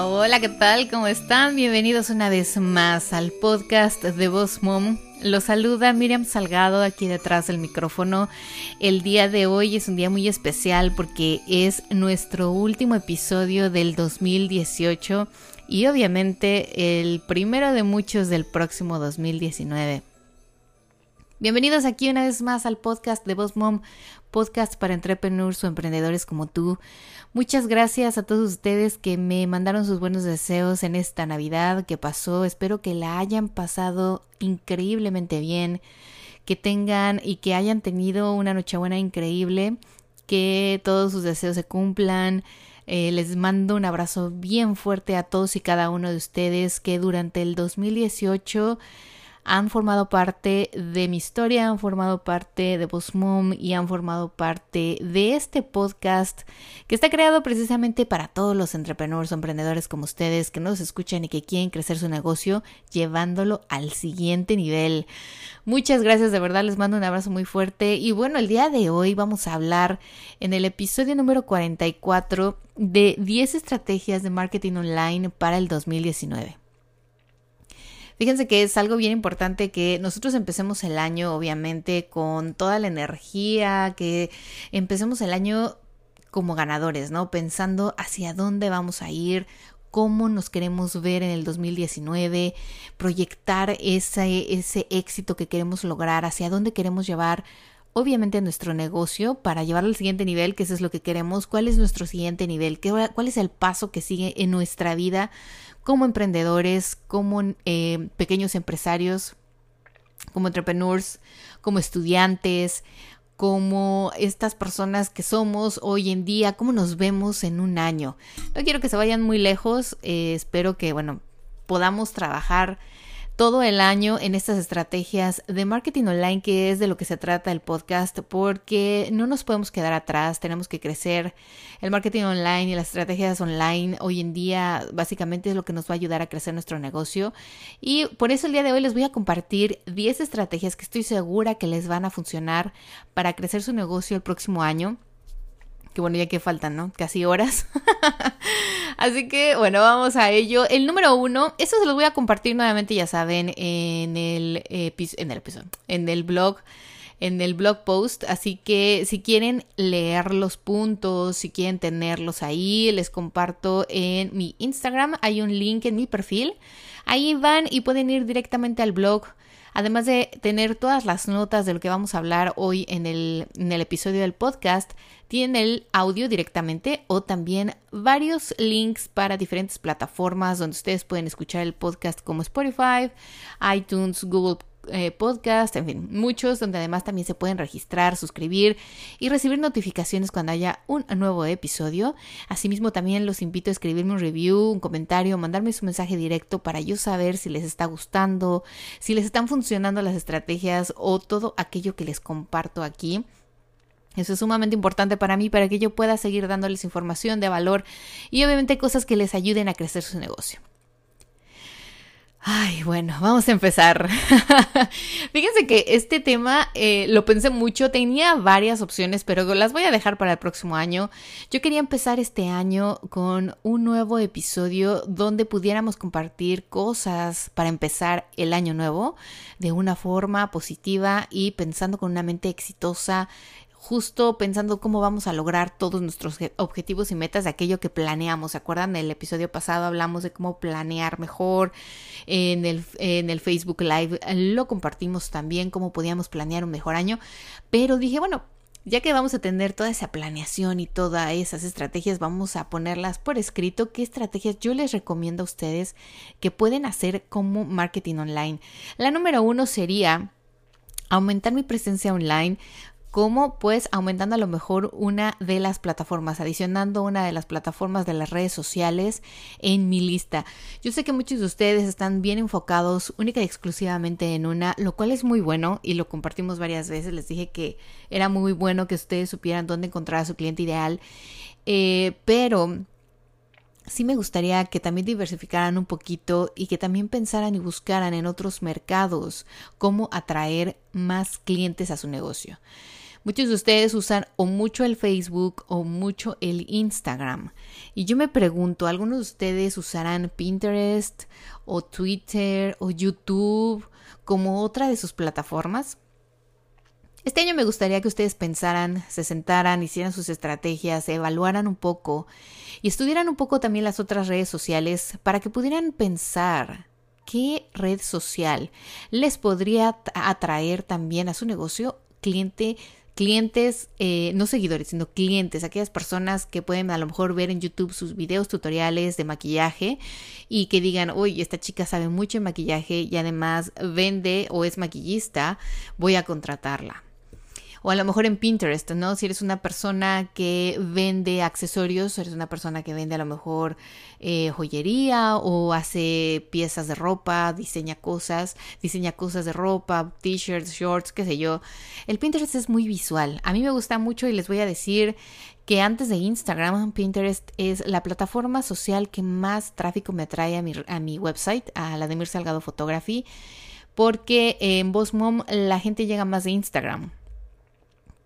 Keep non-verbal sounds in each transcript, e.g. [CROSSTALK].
Hola, ¿qué tal? ¿Cómo están? Bienvenidos una vez más al podcast de Voz Mom. Los saluda Miriam Salgado aquí detrás del micrófono. El día de hoy es un día muy especial porque es nuestro último episodio del 2018 y obviamente el primero de muchos del próximo 2019. Bienvenidos aquí una vez más al podcast de Boss Mom, podcast para entrepreneurs o emprendedores como tú. Muchas gracias a todos ustedes que me mandaron sus buenos deseos en esta Navidad que pasó. Espero que la hayan pasado increíblemente bien, que tengan y que hayan tenido una Nochebuena increíble, que todos sus deseos se cumplan. Eh, les mando un abrazo bien fuerte a todos y cada uno de ustedes que durante el 2018 han formado parte de mi historia, han formado parte de Boss y han formado parte de este podcast que está creado precisamente para todos los entrepreneurs emprendedores como ustedes que nos escuchan y que quieren crecer su negocio llevándolo al siguiente nivel. Muchas gracias, de verdad les mando un abrazo muy fuerte y bueno, el día de hoy vamos a hablar en el episodio número 44 de 10 estrategias de marketing online para el 2019. Fíjense que es algo bien importante que nosotros empecemos el año, obviamente, con toda la energía, que empecemos el año como ganadores, ¿no? Pensando hacia dónde vamos a ir, cómo nos queremos ver en el 2019, proyectar ese, éxito que queremos lograr, hacia dónde queremos llevar obviamente nuestro negocio para llevarlo al siguiente nivel, que eso es lo que queremos, cuál es nuestro siguiente nivel, ¿Qué, cuál es el paso que sigue en nuestra vida como emprendedores, como eh, pequeños empresarios, como entrepreneurs, como estudiantes, como estas personas que somos hoy en día, cómo nos vemos en un año. No quiero que se vayan muy lejos, eh, espero que, bueno, podamos trabajar todo el año en estas estrategias de marketing online, que es de lo que se trata el podcast, porque no nos podemos quedar atrás, tenemos que crecer. El marketing online y las estrategias online hoy en día básicamente es lo que nos va a ayudar a crecer nuestro negocio. Y por eso el día de hoy les voy a compartir 10 estrategias que estoy segura que les van a funcionar para crecer su negocio el próximo año. Que bueno, ya que faltan, ¿no? Casi horas. [LAUGHS] Así que bueno, vamos a ello. El número uno, esto se los voy a compartir nuevamente, ya saben, en el, en el episodio, en el blog en el blog post, así que si quieren leer los puntos, si quieren tenerlos ahí, les comparto en mi Instagram, hay un link en mi perfil, ahí van y pueden ir directamente al blog Además de tener todas las notas de lo que vamos a hablar hoy en el, episodio del podcast, tienen el audio directamente o también varios links para diferentes plataformas donde ustedes pueden escuchar el podcast como Spotify, iTunes, Google eh, podcast, en fin, muchos donde además también se pueden registrar, suscribir y recibir notificaciones cuando haya un nuevo episodio. Asimismo, también los invito a escribirme un review, un comentario, mandarme su mensaje directo para yo saber si les está gustando, si les están funcionando las estrategias o todo aquello que les comparto aquí. Eso es sumamente importante para mí para que yo pueda seguir dándoles información de valor y obviamente cosas que les ayuden a crecer su negocio. Ay, bueno, vamos a empezar. [LAUGHS] Fíjense que este tema eh, lo pensé mucho, tenía varias opciones, pero las voy a dejar para el próximo año. Yo quería empezar este año con un nuevo episodio donde pudiéramos compartir cosas para empezar el año nuevo de una forma positiva y pensando con una mente exitosa justo pensando cómo vamos a lograr todos nuestros objetivos y metas de aquello que planeamos. ¿Se acuerdan? En el episodio pasado hablamos de cómo planear mejor. En el, en el Facebook Live lo compartimos también, cómo podíamos planear un mejor año. Pero dije, bueno, Ya que vamos a tener toda esa planeación y todas esas estrategias, vamos a ponerlas por escrito. ¿Qué estrategias yo les recomiendo a ustedes que pueden hacer como marketing online? La número uno sería aumentar mi presencia online como pues aumentando a lo mejor una de las plataformas, adicionando una de las plataformas de las redes sociales en mi lista. Yo sé que muchos de ustedes están bien enfocados única y exclusivamente en una, lo cual es muy bueno y lo compartimos varias veces. Les dije que era muy bueno que ustedes supieran dónde encontrar a su cliente ideal, eh, pero sí me gustaría que también diversificaran un poquito y que también pensaran y buscaran en otros mercados cómo atraer más clientes a su negocio. Muchos de ustedes usan o mucho el Facebook o mucho el Instagram. Y yo me pregunto, ¿algunos de ustedes usarán Pinterest o Twitter o YouTube como otra de sus plataformas? Este año me gustaría que ustedes pensaran, se sentaran, hicieran sus estrategias, evaluaran un poco y estudiaran un poco también las otras redes sociales para que pudieran pensar qué red social les podría atraer también a su negocio cliente clientes, eh, no seguidores, sino clientes, aquellas personas que pueden a lo mejor ver en YouTube sus videos tutoriales de maquillaje y que digan, oye, esta chica sabe mucho de maquillaje y además vende o es maquillista, voy a contratarla o a lo mejor en Pinterest, ¿no? Si eres una persona que vende accesorios, eres una persona que vende a lo mejor eh, joyería o hace piezas de ropa, diseña cosas, diseña cosas de ropa, t-shirts, shorts, qué sé yo. El Pinterest es muy visual. A mí me gusta mucho y les voy a decir que antes de Instagram, Pinterest es la plataforma social que más tráfico me atrae a mi, a mi website, a la de Mir Salgado Photography, porque en Boss Mom la gente llega más de Instagram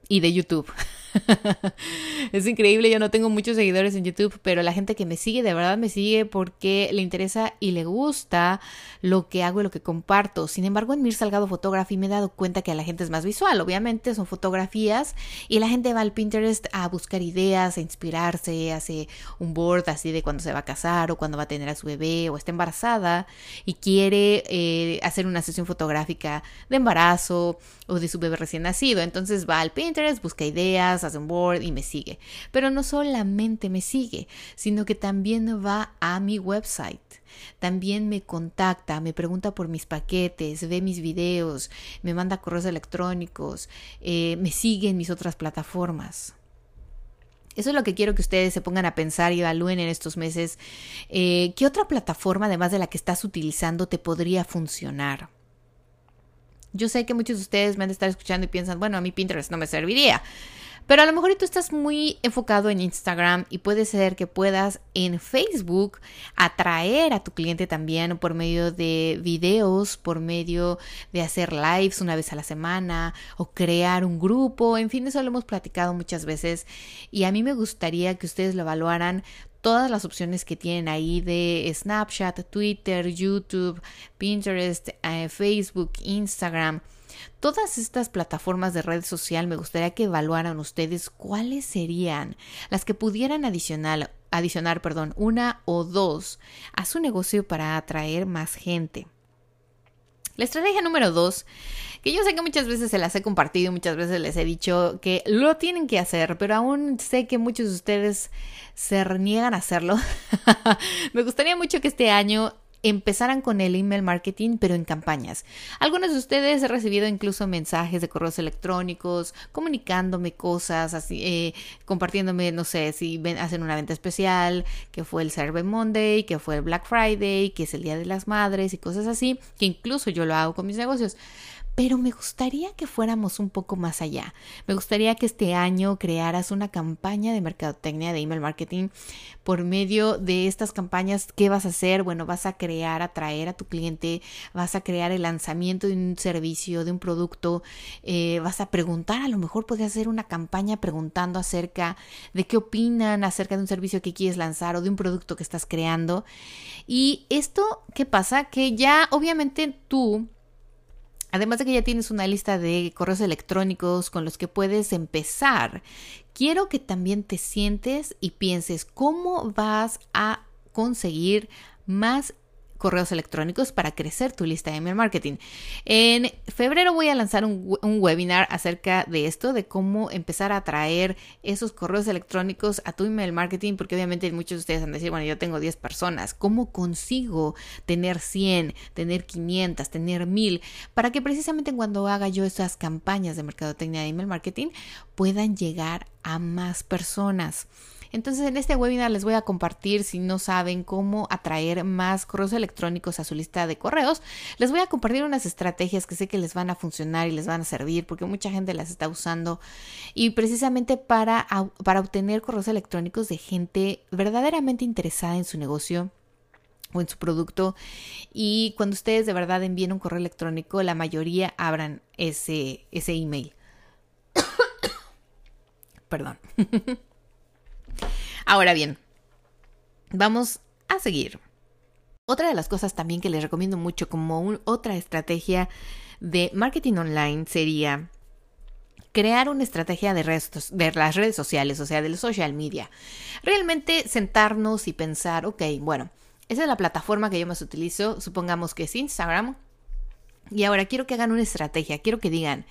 y de YouTube. [LAUGHS] es increíble, yo no tengo muchos seguidores en YouTube, pero la gente que me sigue de verdad me sigue porque le interesa y le gusta lo que hago y lo que comparto. Sin embargo, en Mir Salgado Photography me he dado cuenta que a la gente es más visual. Obviamente son fotografías y la gente va al Pinterest a buscar ideas, a inspirarse, hace un board así de cuando se va a casar o cuando va a tener a su bebé o está embarazada y quiere eh, hacer una sesión fotográfica de embarazo o de su bebé recién nacido. Entonces va al Pinterest, busca ideas, hace un board y me sigue. Pero no solamente me sigue, sino que también va a mi website. También me contacta, me pregunta por mis paquetes, ve mis videos, me manda correos electrónicos, eh, me sigue en mis otras plataformas. Eso es lo que quiero que ustedes se pongan a pensar y evalúen en estos meses. Eh, ¿Qué otra plataforma, además de la que estás utilizando, te podría funcionar? Yo sé que muchos de ustedes me han de estar escuchando y piensan, bueno, a mí Pinterest no me serviría. Pero a lo mejor tú estás muy enfocado en Instagram y puede ser que puedas en Facebook atraer a tu cliente también por medio de videos, por medio de hacer lives una vez a la semana o crear un grupo. En fin, eso lo hemos platicado muchas veces y a mí me gustaría que ustedes lo evaluaran todas las opciones que tienen ahí de Snapchat, Twitter, YouTube, Pinterest, eh, Facebook, Instagram. Todas estas plataformas de red social me gustaría que evaluaran ustedes cuáles serían las que pudieran adicionar, perdón, una o dos a su negocio para atraer más gente. La estrategia número dos, que yo sé que muchas veces se las he compartido, muchas veces les he dicho que lo tienen que hacer, pero aún sé que muchos de ustedes se niegan a hacerlo. [LAUGHS] Me gustaría mucho que este año empezaran con el email marketing, pero en campañas. Algunos de ustedes he recibido incluso mensajes de correos electrónicos, comunicándome cosas, así, eh, compartiéndome, no sé, si ven, hacen una venta especial, que fue el Cyber Monday, que fue el Black Friday, que es el Día de las Madres y cosas así, que incluso yo lo hago con mis negocios pero me gustaría que fuéramos un poco más allá. Me gustaría que este año crearas una campaña de mercadotecnia de email marketing por medio de estas campañas. ¿Qué vas a hacer? Bueno, vas a crear, atraer a tu cliente, vas a crear el lanzamiento de un servicio, de un producto, eh, vas a preguntar, a lo mejor podrías hacer una campaña preguntando acerca de qué opinan acerca de un servicio que quieres lanzar o de un producto que estás creando. Y esto, ¿qué pasa? Que ya obviamente tú Además de que ya tienes una lista de correos electrónicos con los que puedes empezar, quiero que también te sientes y pienses cómo vas a conseguir más correos electrónicos para crecer tu lista de email marketing. En febrero voy a lanzar un, webinar acerca de esto, de cómo empezar a traer esos correos electrónicos a tu email marketing, porque obviamente muchos de ustedes van a decir, bueno, yo tengo 10 personas, ¿cómo consigo tener 100, tener 500, tener 1000? Para que precisamente cuando haga yo esas campañas de mercadotecnia de email marketing puedan llegar a más personas. Entonces en este webinar les voy a compartir, si no saben cómo atraer más correos electrónicos a su lista de correos, les voy a compartir unas estrategias que sé que les van a funcionar y les van a servir porque mucha gente las está usando y precisamente para, para obtener correos electrónicos de gente verdaderamente interesada en su negocio o en su producto y cuando ustedes de verdad envíen un correo electrónico la mayoría abran ese, ese email. [COUGHS] Perdón. [LAUGHS] Ahora bien, vamos a seguir. Otra de las cosas también que les recomiendo mucho como otra estrategia de marketing online sería crear una estrategia de, de las redes sociales, o sea, del social media. Realmente sentarnos y pensar, ok, bueno, esa es la plataforma que yo más utilizo, supongamos que es Instagram, y ahora quiero que hagan una estrategia, quiero que digan,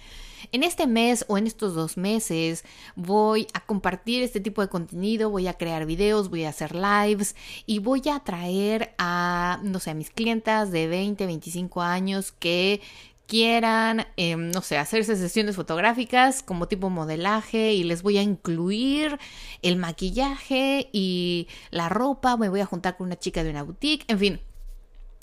en este mes o en estos dos meses voy a compartir este tipo de contenido, voy a crear videos, voy a hacer lives y voy a atraer a, no sé, a mis clientas de 20, 25 años que quieran, em, no sé, hacerse sesiones fotográficas como tipo modelaje y les voy a incluir el maquillaje y la ropa, me voy a juntar con una chica de una boutique, en fin,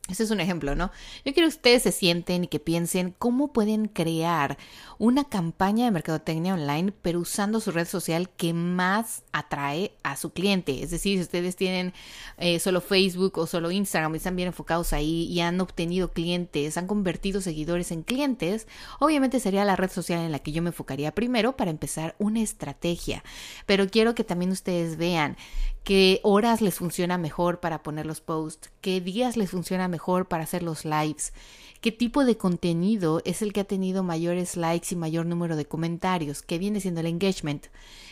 ese es un ejemplo, ¿no? Yo quiero que ustedes se sienten y que piensen cómo pueden crear una campaña de mercadotecnia online, pero usando su red social que más atrae a su cliente. Es decir, si ustedes tienen eh, solo Facebook o solo Instagram y están bien enfocados ahí y han obtenido clientes, han convertido seguidores en clientes, obviamente sería la red social en la que yo me enfocaría primero para empezar una estrategia. Pero quiero que también ustedes vean qué horas les funciona mejor para poner los posts, qué días les funciona mejor para hacer los lives, qué tipo de contenido es el que ha tenido mayores likes y mayor número de comentarios, qué viene siendo el engagement.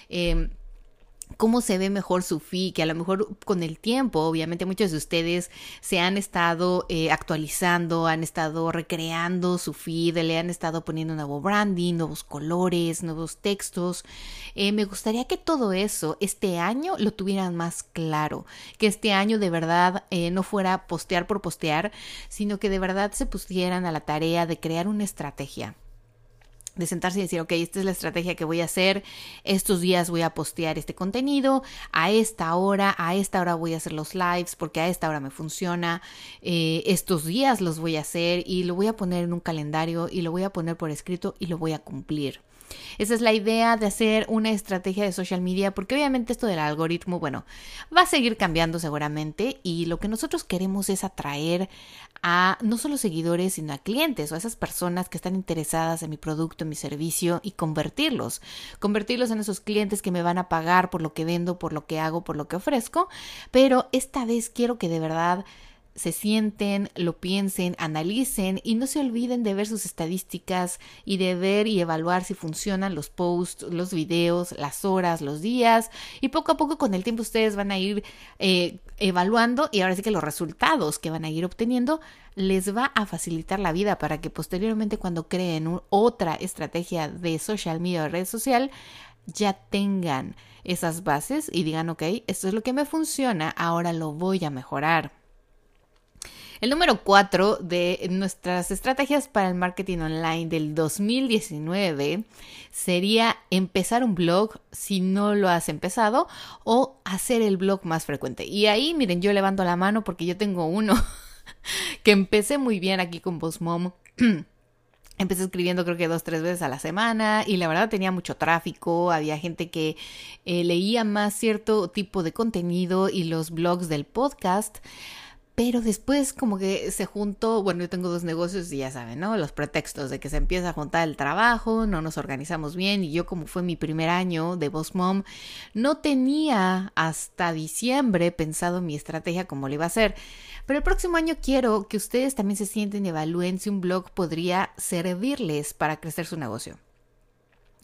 Eh, cómo se ve mejor su feed, que a lo mejor con el tiempo, obviamente muchos de ustedes se han estado eh, actualizando, han estado recreando su feed, le han estado poniendo nuevo branding, nuevos colores, nuevos textos. Eh, me gustaría que todo eso este año lo tuvieran más claro, que este año de verdad eh, no fuera postear por postear, sino que de verdad se pusieran a la tarea de crear una estrategia de sentarse y decir, ok, esta es la estrategia que voy a hacer, estos días voy a postear este contenido, a esta hora, a esta hora voy a hacer los lives porque a esta hora me funciona, eh, estos días los voy a hacer y lo voy a poner en un calendario y lo voy a poner por escrito y lo voy a cumplir. Esa es la idea de hacer una estrategia de social media, porque obviamente esto del algoritmo, bueno, va a seguir cambiando seguramente y lo que nosotros queremos es atraer a no solo seguidores, sino a clientes o a esas personas que están interesadas en mi producto, en mi servicio y convertirlos, convertirlos en esos clientes que me van a pagar por lo que vendo, por lo que hago, por lo que ofrezco, pero esta vez quiero que de verdad se sienten, lo piensen, analicen y no se olviden de ver sus estadísticas y de ver y evaluar si funcionan los posts, los videos, las horas, los días y poco a poco con el tiempo ustedes van a ir eh, evaluando y ahora sí que los resultados que van a ir obteniendo les va a facilitar la vida para que posteriormente cuando creen otra estrategia de social media o red social ya tengan esas bases y digan, ok, esto es lo que me funciona, ahora lo voy a mejorar. El número cuatro de nuestras estrategias para el marketing online del 2019 sería empezar un blog si no lo has empezado o hacer el blog más frecuente. Y ahí, miren, yo levanto la mano porque yo tengo uno [LAUGHS] que empecé muy bien aquí con Boss Mom. [CLEARS THROAT] Empecé escribiendo creo que dos, tres veces a la semana y la verdad tenía mucho tráfico, había gente que eh, leía más cierto tipo de contenido y los blogs del podcast pero después como que se juntó, bueno, yo tengo dos negocios y ya saben, ¿no? Los pretextos de que se empieza a juntar el trabajo, no nos organizamos bien y yo como fue mi primer año de Boss Mom, no tenía hasta diciembre pensado mi estrategia como le iba a hacer. Pero el próximo año quiero que ustedes también se sienten y evalúen si un blog podría servirles para crecer su negocio.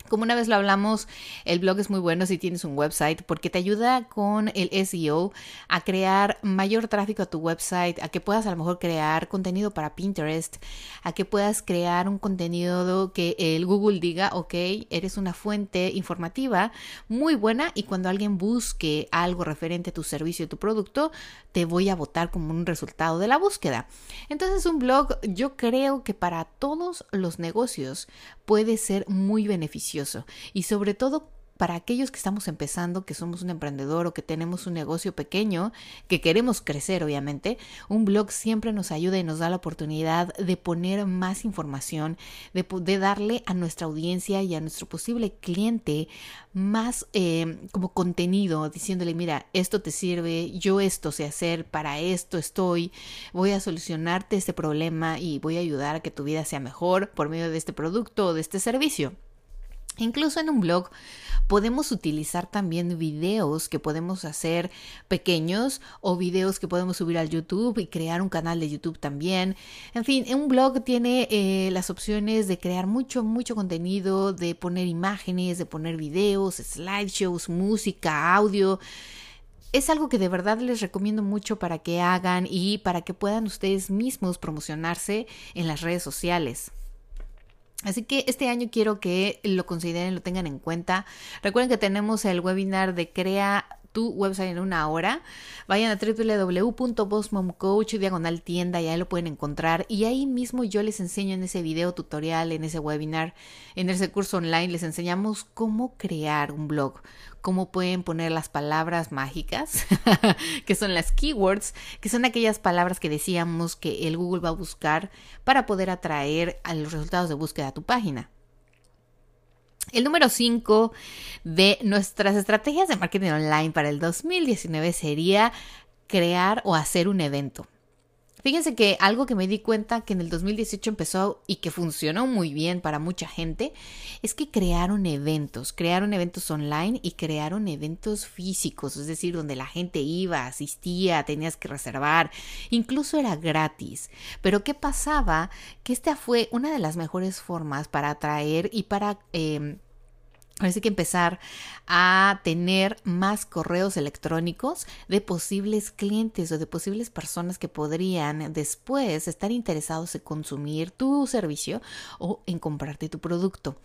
Como una vez lo hablamos, el blog es muy bueno si tienes un website porque te ayuda con el SEO a crear mayor tráfico a tu website, a que puedas a lo mejor crear contenido para Pinterest, a que puedas crear un contenido que el Google diga, ok, eres una fuente informativa muy buena y cuando alguien busque algo referente a tu servicio o tu producto, te voy a votar como un resultado de la búsqueda. Entonces un blog yo creo que para todos los negocios puede ser muy beneficioso. Y sobre todo para aquellos que estamos empezando, que somos un emprendedor o que tenemos un negocio pequeño, que queremos crecer obviamente, un blog siempre nos ayuda y nos da la oportunidad de poner más información, de, darle a nuestra audiencia y a nuestro posible cliente más eh, como contenido, diciéndole, mira, esto te sirve, yo esto sé hacer, para esto estoy, voy a solucionarte este problema y voy a ayudar a que tu vida sea mejor por medio de este producto o de este servicio. Incluso en un blog podemos utilizar también videos que podemos hacer pequeños o videos que podemos subir al YouTube y crear un canal de YouTube también. En fin, un blog tiene eh, las opciones de crear mucho, mucho contenido, de poner imágenes, de poner videos, slideshows, música, audio. Es algo que de verdad les recomiendo mucho para que hagan y para que puedan ustedes mismos promocionarse en las redes sociales. Así que este año quiero que lo consideren, lo tengan en cuenta. Recuerden que tenemos el webinar de Crea tu website en una hora. Vayan a www.bossmomcoach diagonal tienda y ahí lo pueden encontrar. Y ahí mismo yo les enseño en ese video tutorial, en ese webinar, en ese curso online, les enseñamos cómo crear un blog, cómo pueden poner las palabras mágicas, [LAUGHS] que son las keywords, que son aquellas palabras que decíamos que el Google va a buscar para poder atraer a los resultados de búsqueda a tu página. El número 5 de nuestras estrategias de marketing online para el 2019 sería crear o hacer un evento. Fíjense que algo que me di cuenta que en el 2018 empezó y que funcionó muy bien para mucha gente es que crearon eventos, crearon eventos online y crearon eventos físicos, es decir, donde la gente iba, asistía, tenías que reservar, incluso era gratis. Pero ¿qué pasaba? Que esta fue una de las mejores formas para atraer y para... Eh, Parece que empezar a tener más correos electrónicos de posibles clientes o de posibles personas que podrían después estar interesados en consumir tu servicio o en comprarte tu producto.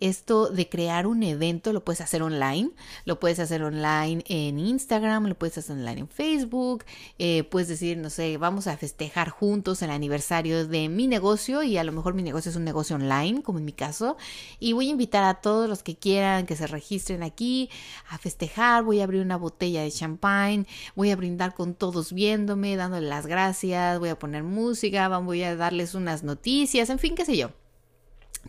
Esto de crear un evento lo puedes hacer online, lo puedes hacer online en Instagram, lo puedes hacer online en Facebook, eh, puedes decir, no sé, vamos a festejar juntos el aniversario de mi negocio y a lo mejor mi negocio es un negocio online, como en mi caso, y voy a invitar a todos los que quieran quieran que se registren aquí a festejar, voy a abrir una botella de champagne, voy a brindar con todos viéndome, dándole las gracias, voy a poner música, voy a darles unas noticias, en fin, qué sé yo.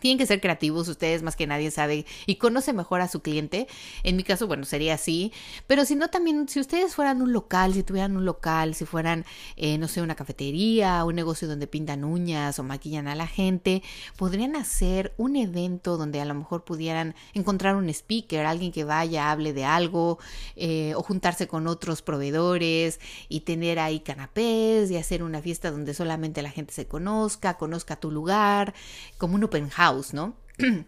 Tienen que ser creativos, ustedes más que nadie sabe y conoce mejor a su cliente. En mi caso, bueno, sería así. Pero si no, también, si ustedes fueran un local, si tuvieran un local, si fueran, eh, no sé, una cafetería, un negocio donde pintan uñas o maquillan a la gente, podrían hacer un evento donde a lo mejor pudieran encontrar un speaker, alguien que vaya, hable de algo, eh, o juntarse con otros proveedores y tener ahí canapés y hacer una fiesta donde solamente la gente se conozca, conozca tu lugar, como un open ¿no? [CLEARS THROAT]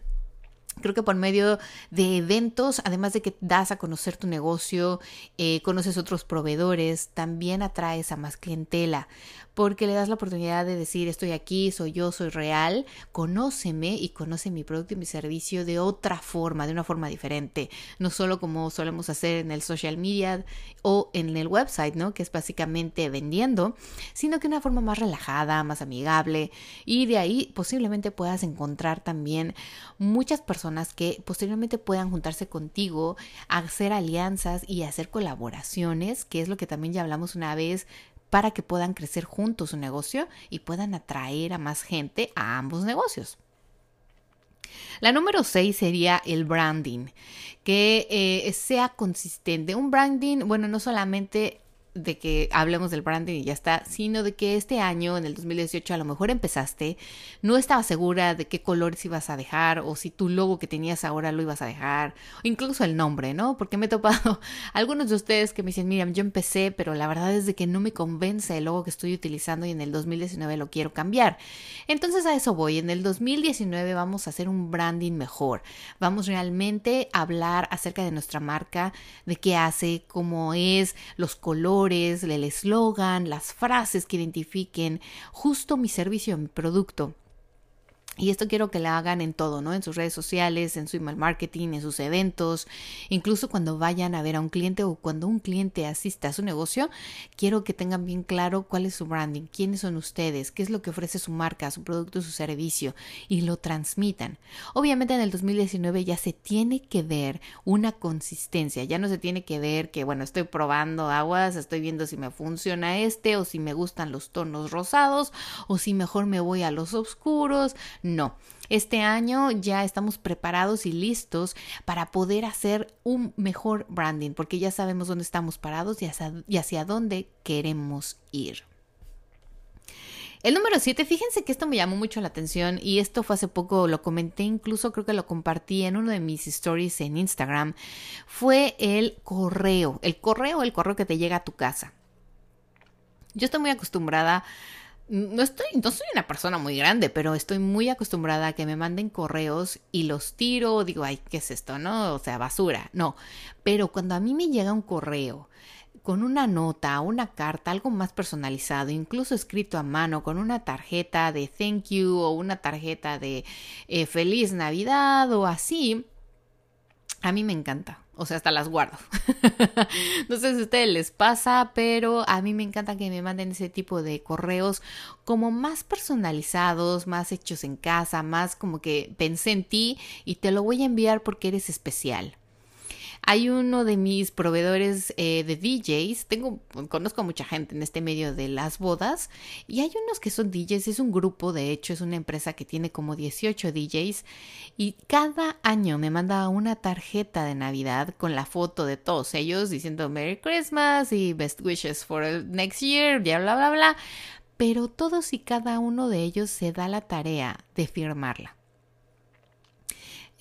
Creo que por medio de eventos, además de que das a conocer tu negocio, eh, conoces otros proveedores, también atraes a más clientela porque le das la oportunidad de decir estoy aquí, soy yo, soy real, conóceme y conoce mi producto y mi servicio de otra forma, de una forma diferente, no solo como solemos hacer en el social media o en el website, ¿no? Que es básicamente vendiendo, sino que una forma más relajada, más amigable y de ahí posiblemente puedas encontrar también muchas personas que posteriormente puedan juntarse contigo, hacer alianzas y hacer colaboraciones, que es lo que también ya hablamos una vez para que puedan crecer juntos su negocio y puedan atraer a más gente a ambos negocios. La número 6 sería el branding, que eh, sea consistente. Un branding, bueno, no solamente de que hablemos del branding y ya está, sino de que este año, en el 2018, a lo mejor empezaste, no estaba segura de qué colores ibas a dejar o si tu logo que tenías ahora lo ibas a dejar, o incluso el nombre, ¿no? Porque me he topado [LAUGHS] algunos de ustedes que me dicen, mira, yo empecé, pero la verdad es que no me convence el logo que estoy utilizando y en el 2019 lo quiero cambiar. Entonces a eso voy, en el 2019 vamos a hacer un branding mejor, vamos realmente a hablar acerca de nuestra marca, de qué hace, cómo es, los colores, el eslogan, las frases que identifiquen justo mi servicio, mi producto. Y esto quiero que la hagan en todo, ¿no? En sus redes sociales, en su email marketing, en sus eventos, incluso cuando vayan a ver a un cliente o cuando un cliente asista a su negocio, quiero que tengan bien claro cuál es su branding, quiénes son ustedes, qué es lo que ofrece su marca, su producto, su servicio y lo transmitan. Obviamente en el 2019 ya se tiene que ver una consistencia, ya no se tiene que ver que, bueno, estoy probando aguas, estoy viendo si me funciona este o si me gustan los tonos rosados o si mejor me voy a los oscuros no, este año ya estamos preparados y listos para poder hacer un mejor branding, porque ya sabemos dónde estamos parados y hacia, dónde queremos ir. El número 7, fíjense que esto me llamó mucho la atención y esto fue hace poco, lo comenté, incluso creo que lo compartí en uno de mis stories en Instagram, fue el correo, el correo, el correo que te llega a tu casa. Yo estoy muy acostumbrada no estoy, no soy una persona muy grande, pero estoy muy acostumbrada a que me manden correos y los tiro, digo, ay, ¿qué es esto? ¿No? O sea, basura. No. Pero cuando a mí me llega un correo con una nota, una carta, algo más personalizado, incluso escrito a mano, con una tarjeta de thank you o una tarjeta de eh, feliz Navidad o así, a mí me encanta. O sea, hasta las guardo. [LAUGHS] no sé si a ustedes les pasa, pero a mí me encanta que me manden ese tipo de correos como más personalizados, más hechos en casa, más como que pensé en ti y te lo voy a enviar porque eres especial. Hay uno de mis proveedores eh, de DJs, tengo, conozco a mucha gente en este medio de las bodas y hay unos que son DJs, es un grupo, de hecho es una empresa que tiene como 18 DJs y cada año me manda una tarjeta de Navidad con la foto de todos ellos diciendo Merry Christmas y Best Wishes for next year, bla, bla, bla, bla. Pero todos y cada uno de ellos se da la tarea de firmarla.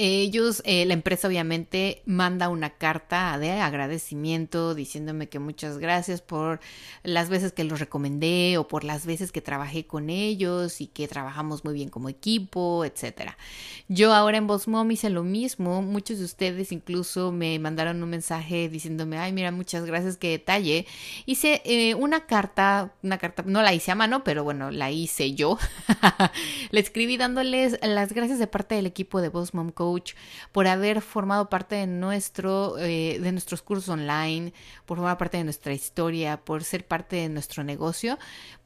Ellos, eh, la empresa obviamente manda una carta de agradecimiento diciéndome que muchas gracias por las veces que los recomendé o por las veces que trabajé con ellos y que trabajamos muy bien como equipo, etcétera. Yo ahora en Mom hice lo mismo. Muchos de ustedes incluso me mandaron un mensaje diciéndome, ay, mira, muchas gracias, qué detalle. Hice eh, una carta, una carta, no la hice a mano, pero bueno, la hice yo. [LAUGHS] Le escribí dándoles las gracias de parte del equipo de Boss Mom Por haber formado parte de, nuestro, eh, de nuestros cursos online, por formar parte de nuestra historia, por ser parte de nuestro negocio,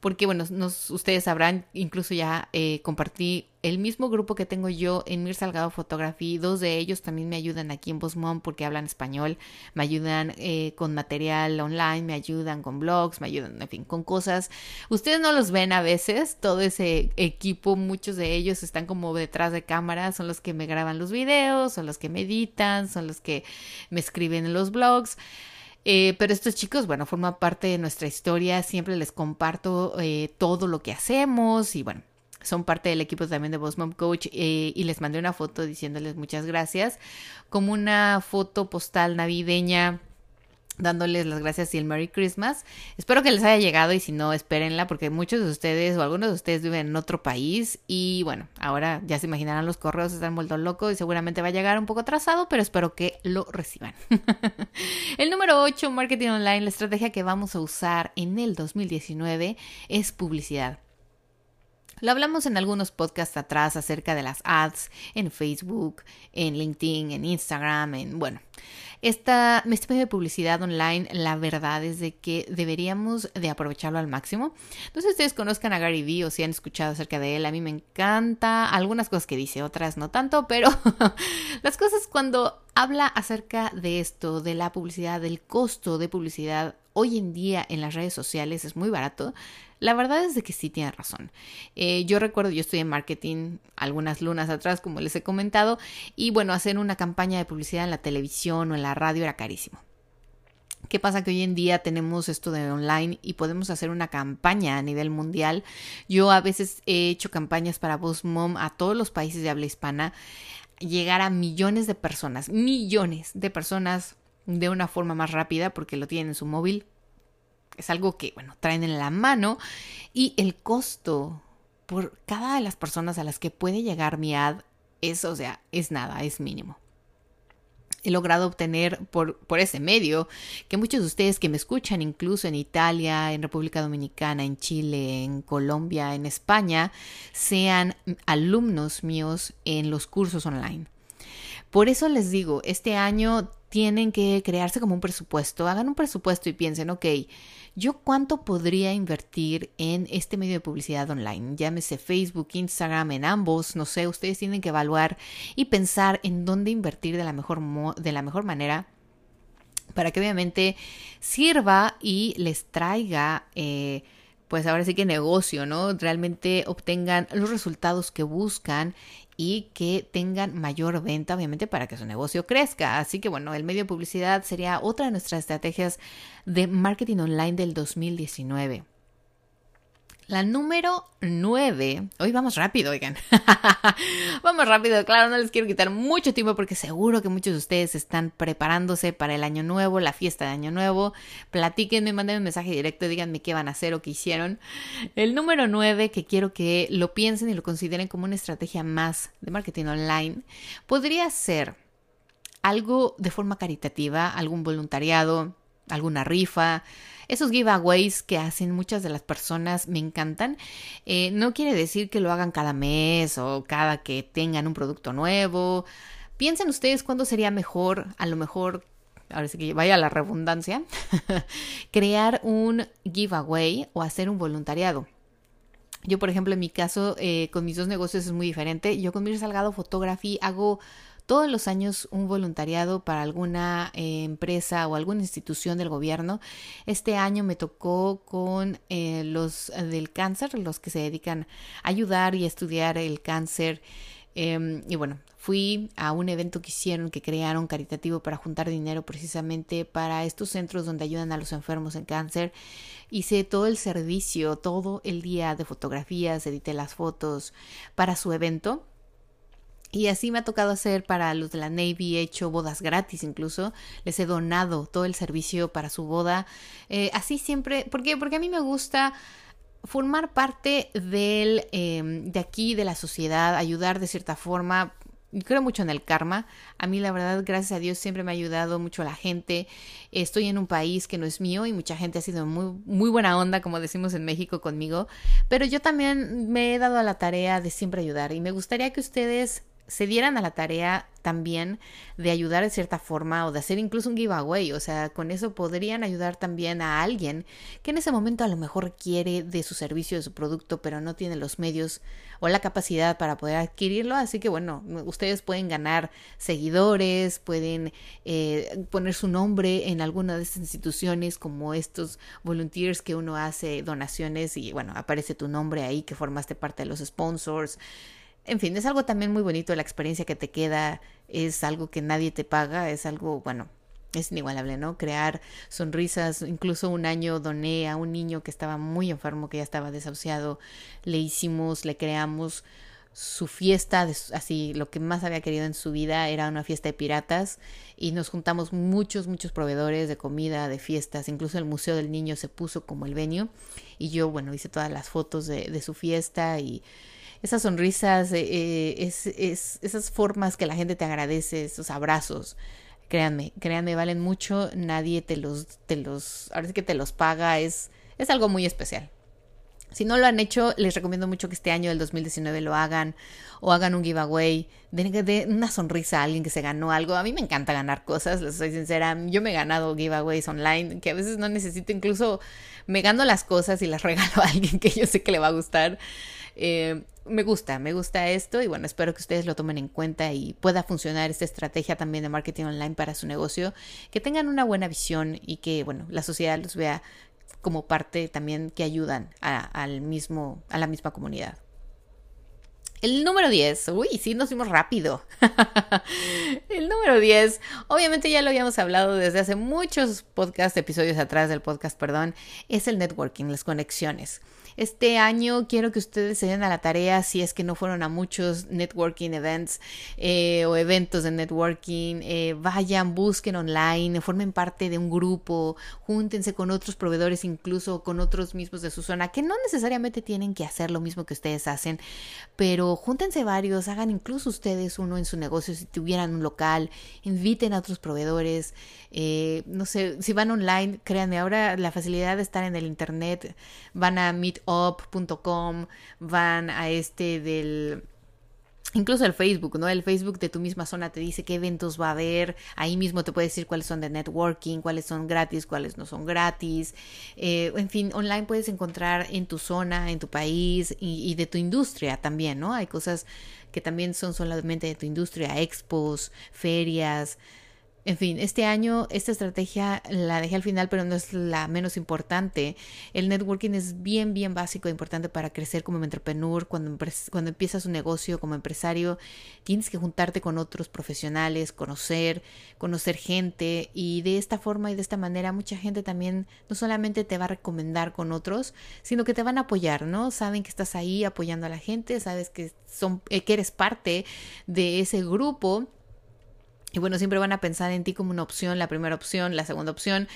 porque bueno, ustedes sabrán, incluso ya eh, compartí el mismo grupo que tengo yo en Mir Salgado Photography, dos de ellos también me ayudan aquí en Mom porque hablan español, me ayudan eh, con material online, me ayudan con blogs, me ayudan, en fin, con cosas. Ustedes no los ven a veces, todo ese equipo, muchos de ellos están como detrás de cámara, son los que me graban los videos, son los que me editan, son los que me escriben en los blogs. Eh, pero estos chicos, bueno, forman parte de nuestra historia, siempre les comparto eh, todo lo que hacemos y bueno, son parte del equipo también de Boss Mom Coach eh, y les mandé una foto diciéndoles muchas gracias, como una foto postal navideña dándoles las gracias y el Merry Christmas. Espero que les haya llegado y si no, espérenla porque muchos de ustedes o algunos de ustedes viven en otro país y bueno, ahora ya se imaginarán los correos están vueltos locos y seguramente va a llegar un poco atrasado, pero espero que lo reciban. [LAUGHS] el número 8, marketing online, la estrategia que vamos a usar en el 2019 es publicidad. Lo hablamos en algunos podcasts atrás acerca de las ads en Facebook, en LinkedIn, en Instagram, en bueno. Esta, este medio de publicidad online, la verdad es de que deberíamos de aprovecharlo al máximo. No sé si ustedes conozcan a Gary Vee o si han escuchado acerca de él. A mí me encanta algunas cosas que dice, otras no tanto, pero [LAUGHS] las cosas cuando habla acerca de esto, de la publicidad, del costo de publicidad hoy en día en las redes sociales es muy barato, la verdad es de que sí tiene razón. Eh, yo recuerdo, yo estoy en marketing algunas lunas atrás, como les he comentado, y bueno, hacer una campaña de publicidad en la televisión o en la radio era carísimo. ¿Qué pasa que hoy en día tenemos esto de online y podemos hacer una campaña a nivel mundial? Yo a veces he hecho campañas para Boss Mom a todos los países de habla hispana, llegar a millones de personas, millones de personas de una forma más rápida porque lo tienen en su móvil. Es algo que, bueno, traen en la mano y el costo por cada de las personas a las que puede llegar mi ad es, o sea, es nada, es mínimo he logrado obtener por, por ese medio que muchos de ustedes que me escuchan, incluso en Italia, en República Dominicana, en Chile, en Colombia, en España, sean alumnos míos en los cursos online. Por eso les digo, este año tienen que crearse como un presupuesto, hagan un presupuesto y piensen, ok, ¿yo cuánto podría invertir en este medio de publicidad online? Llámese Facebook, Instagram, en ambos, no sé, ustedes tienen que evaluar y pensar en dónde invertir de la mejor, de la mejor manera para que obviamente sirva y les traiga... Eh, pues ahora sí que negocio, ¿no? Realmente obtengan los resultados que buscan y que tengan mayor venta, obviamente, para que su negocio crezca. Así que bueno, el medio de publicidad sería otra de nuestras estrategias de marketing online del 2019. La número 9. Hoy vamos rápido, oigan. [LAUGHS] vamos rápido, claro, no les quiero quitar mucho tiempo porque seguro que muchos de ustedes están preparándose para el año nuevo, la fiesta de año nuevo. Platíquenme, manden un mensaje directo, díganme qué van a hacer o qué hicieron. El número 9, que quiero que lo piensen y lo consideren como una estrategia más de marketing online, podría ser algo de forma caritativa, algún voluntariado, alguna rifa esos giveaways que hacen muchas de las personas me encantan. Eh, no quiere decir que lo hagan cada mes o cada que tengan un producto nuevo. Piensen ustedes cuándo sería mejor, a lo mejor ahora sí que vaya la redundancia, [LAUGHS] crear un giveaway o hacer un voluntariado. Yo, por ejemplo, en mi caso, eh, con mis dos negocios es muy diferente. Yo con mi Salgado Photography hago todos los años un voluntariado para alguna eh, empresa o alguna institución del gobierno. Este año me tocó con eh, los del cáncer, los que se dedican a ayudar y a estudiar el cáncer. Em, y bueno, fui a un evento que hicieron, que crearon caritativo para juntar dinero precisamente para estos centros donde ayudan a los enfermos en cáncer. Hice todo el servicio, todo el día de fotografías, edité las fotos para su evento y así me ha tocado hacer para los de la Navy, he hecho bodas gratis incluso, les he donado todo el servicio para su boda. Eh, así siempre, ¿por qué? Porque a mí me gusta formar parte del, em, de aquí, de la sociedad, ayudar de cierta forma. Creo mucho en el karma. A mí la verdad, gracias a Dios, siempre me ha ayudado mucho la gente. Estoy en un país que no es mío y mucha gente ha sido muy, muy buena onda, como decimos en México conmigo. Pero yo también me he dado a la tarea de siempre ayudar y me gustaría que ustedes se dieran a la tarea también de ayudar de cierta forma o de hacer incluso un giveaway. O sea, con eso podrían ayudar también a alguien que en ese momento a lo mejor quiere de su servicio, de su producto, pero no tiene los medios o la capacidad para poder adquirirlo. Así que bueno, ustedes pueden ganar seguidores, pueden eh, poner su nombre en alguna de estas instituciones como estos volunteers que uno hace donaciones y bueno, aparece tu nombre ahí que formaste parte de los sponsors. En fin, es algo también muy bonito, la experiencia que te queda es algo que nadie te paga, es algo, bueno, es inigualable, ¿no? Crear sonrisas. Incluso un año doné a un niño que estaba muy enfermo, que ya estaba desahuciado. Le hicimos, le creamos su fiesta, así lo que más había querido en su vida era una fiesta de piratas y nos juntamos muchos, muchos proveedores de comida, de fiestas, incluso el Museo del Niño se puso como el venio y yo, bueno, hice todas las fotos de, de su fiesta y esas sonrisas, eh, eh, es, es, esas formas que la gente te agradece, esos abrazos. Créanme, créanme, valen mucho, nadie te los, te los, ahora sí que te los paga, es, es algo muy especial. Si no lo han hecho, les recomiendo mucho que este año del 2019 lo hagan o hagan un giveaway, den, una sonrisa a alguien que se ganó algo. A mí me encanta ganar cosas, les soy sincera. Yo me he ganado giveaways online que a veces no necesito, incluso me gano las cosas y las [LAUGHS] regalo a alguien que yo sé que le va a gustar. Eh, me gusta, me gusta esto y bueno, espero que ustedes lo tomen en cuenta y pueda funcionar esta estrategia también de marketing online para su negocio, que tengan una buena visión y que bueno, la sociedad los vea como parte también que ayudan a, al mismo, a la misma comunidad. El número 10, uy, sí, nos fuimos rápido. [LAUGHS] el número 10, obviamente ya lo habíamos hablado desde hace muchos podcasts, episodios atrás del podcast, perdón, es el networking, las conexiones. Este año quiero que ustedes se den a la tarea, si es que no fueron a muchos networking events eh, o eventos de networking, eh, vayan, busquen online, formen parte de un grupo, júntense con otros proveedores, incluso con otros mismos de su zona, que no necesariamente tienen que hacer lo mismo que ustedes hacen, pero júntense varios, hagan incluso ustedes uno en su negocio si tuvieran un local, inviten a otros proveedores, eh, no sé, si van online, créanme, ahora la facilidad de estar en el internet, van a Meet up.com, van a este del incluso el Facebook, ¿no? El Facebook de tu misma zona te dice qué eventos va a haber, ahí mismo te puede decir cuáles son de networking, cuáles son gratis, cuáles no son gratis, eh, en fin, online puedes encontrar en tu zona, en tu país y, y, de tu industria también, ¿no? Hay cosas que también son solamente de tu industria, expos, ferias, en fin, este año esta estrategia la dejé al final, pero no es la menos importante. El networking es bien, bien básico e importante para crecer como entrepreneur. Cuando, cuando empiezas un negocio como empresario, tienes que juntarte con otros profesionales, conocer, conocer gente y de esta forma y de esta manera mucha gente también no solamente te va a recomendar con otros, sino que te van a apoyar, ¿no? Saben que estás ahí apoyando a la gente, sabes que, son, eh, que eres parte de ese grupo y bueno, siempre van a pensar en ti como una opción, la primera opción, la segunda opción.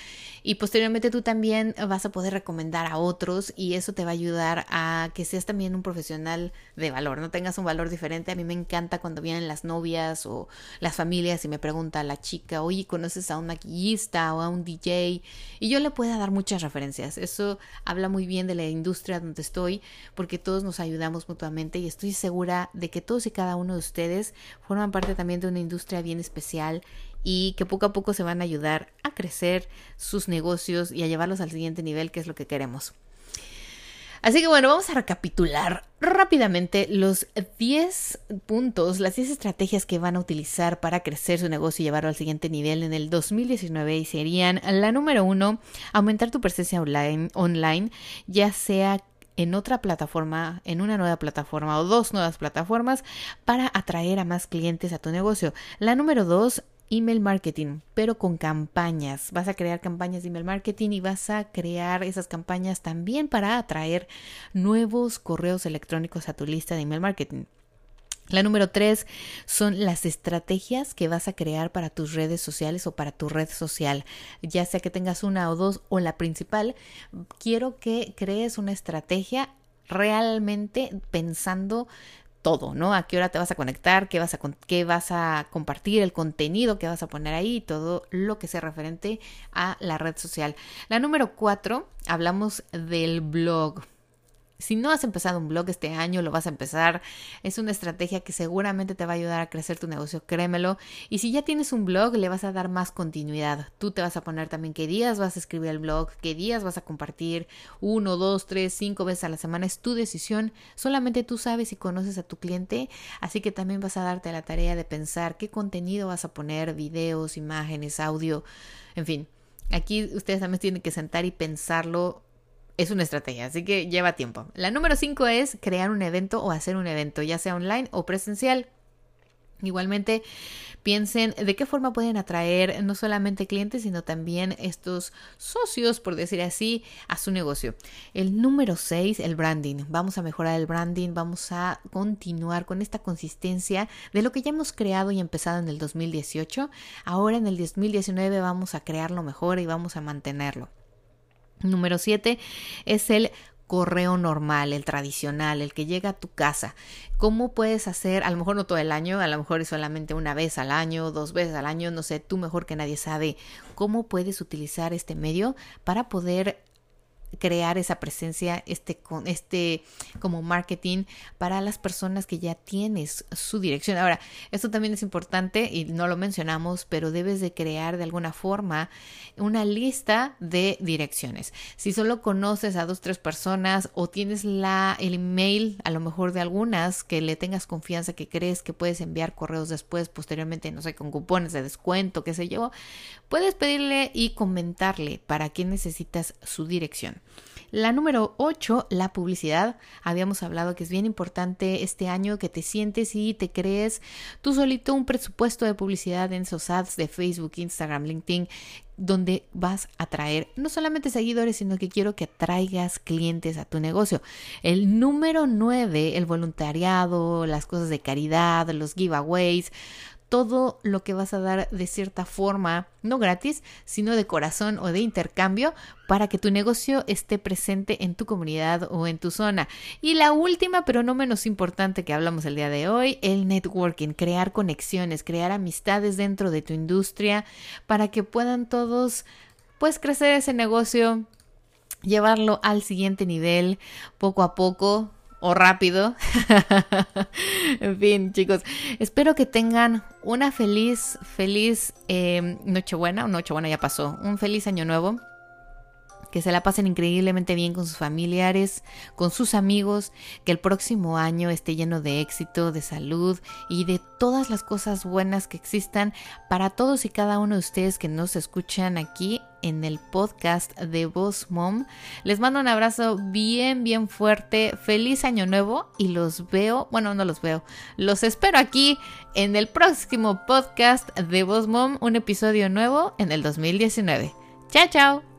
Y posteriormente tú también vas a poder recomendar a otros y eso te va a ayudar a que seas también un profesional de valor, no tengas un valor diferente. A mí me encanta cuando vienen las novias o las familias y me pregunta la chica, oye, ¿conoces a un maquillista o a un DJ? Y yo le puedo dar muchas referencias. Eso habla muy bien de la industria donde estoy porque todos nos ayudamos mutuamente y estoy segura de que todos y cada uno de ustedes forman parte también de una industria bien y que poco a poco se van a ayudar a crecer sus negocios y a llevarlos al siguiente nivel, que es lo que queremos. Así que bueno, vamos a recapitular rápidamente los 10 puntos, las 10 estrategias que van a utilizar para crecer su negocio y llevarlo al siguiente nivel en el 2019 y serían la número uno, aumentar tu presencia online, online ya sea en otra plataforma, en una nueva plataforma o dos nuevas plataformas para atraer a más clientes a tu negocio. La número dos, email marketing, pero con campañas. Vas a crear campañas de email marketing y vas a crear esas campañas también para atraer nuevos correos electrónicos a tu lista de email marketing. La número tres son las estrategias que vas a crear para tus redes sociales o para tu red social, ya sea que tengas una o dos o la principal. Quiero que crees una estrategia realmente pensando todo, ¿no? A qué hora te vas a conectar, qué vas a, qué vas a compartir, el contenido que vas a poner ahí, todo lo que sea referente a la red social. La número cuatro, hablamos del blog. Si no has empezado un blog este año, lo vas a empezar. Es una estrategia que seguramente te va a ayudar a crecer tu negocio, créemelo. Y si ya tienes un blog, le vas a dar más continuidad. Tú te vas a poner también qué días vas a escribir el blog, qué días vas a compartir, uno, dos, tres, cinco veces a la semana. Es tu decisión. Solamente tú sabes y conoces a tu cliente. Así que también vas a darte la tarea de pensar qué contenido vas a poner, videos, imágenes, audio, en fin. Aquí ustedes también tienen que sentar y pensarlo es una estrategia, así que lleva tiempo. La número 5 es crear un evento o hacer un evento, ya sea online o presencial. Igualmente, piensen de qué forma pueden atraer no solamente clientes, sino también estos socios, por decir así, a su negocio. El número 6, el branding. Vamos a mejorar el branding, vamos a continuar con esta consistencia de lo que ya hemos creado y empezado en el 2018. Ahora en el 2019 vamos a crearlo mejor y vamos a mantenerlo. Número 7 es el correo normal, el tradicional, el que llega a tu casa. ¿Cómo puedes hacer, a lo mejor no todo el año, a lo mejor es solamente una vez al año, dos veces al año, no sé, tú mejor que nadie sabe cómo puedes utilizar este medio para poder crear esa presencia, este, este como marketing para las personas que ya tienes su dirección. Ahora, esto también es importante y no lo mencionamos, pero debes de crear de alguna forma una lista de direcciones. Si solo conoces a dos, tres personas o tienes la, el email a lo mejor de algunas que le tengas confianza, que crees que puedes enviar correos después, posteriormente, no sé, con cupones de descuento, qué sé yo, puedes pedirle y comentarle para qué necesitas su dirección. La número 8, la publicidad. Habíamos hablado que es bien importante este año que te sientes y te crees tú solito un presupuesto de publicidad en esos ads de Facebook, Instagram, LinkedIn donde vas a traer no solamente seguidores, sino que quiero que traigas clientes a tu negocio. El número 9, el voluntariado, las cosas de caridad, los giveaways, todo lo que vas a dar de cierta forma, no gratis, sino de corazón o de intercambio para que tu negocio esté presente en tu comunidad o en tu zona. Y la última, pero no menos importante que hablamos el día de hoy, el networking, crear conexiones, crear amistades dentro de tu industria para que puedan todos pues crecer ese negocio, llevarlo al siguiente nivel poco a poco, o rápido. [LAUGHS] en fin, chicos, espero que tengan una feliz, feliz eh, Nochebuena, o Nochebuena ya pasó, un feliz año nuevo que se la pasen increíblemente bien con sus familiares, con sus amigos, que el próximo año esté lleno de éxito, de salud y de todas las cosas buenas que existan para todos y cada uno de ustedes que nos escuchan aquí en el podcast de Boss Mom. Les mando un abrazo bien, bien fuerte. Feliz año nuevo y los veo, bueno, no los veo, los espero aquí en el próximo podcast de Boss Mom, un episodio nuevo en el 2019. Chao, chao.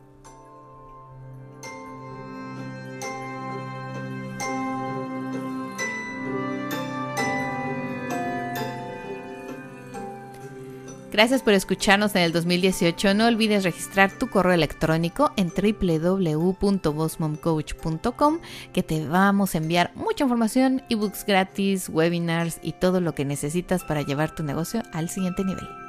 Gracias por escucharnos en el 2018. No olvides registrar tu correo electrónico en www.bosmomcoach.com que te vamos a enviar mucha información, ebooks gratis, webinars y todo lo que necesitas para llevar tu negocio al siguiente nivel.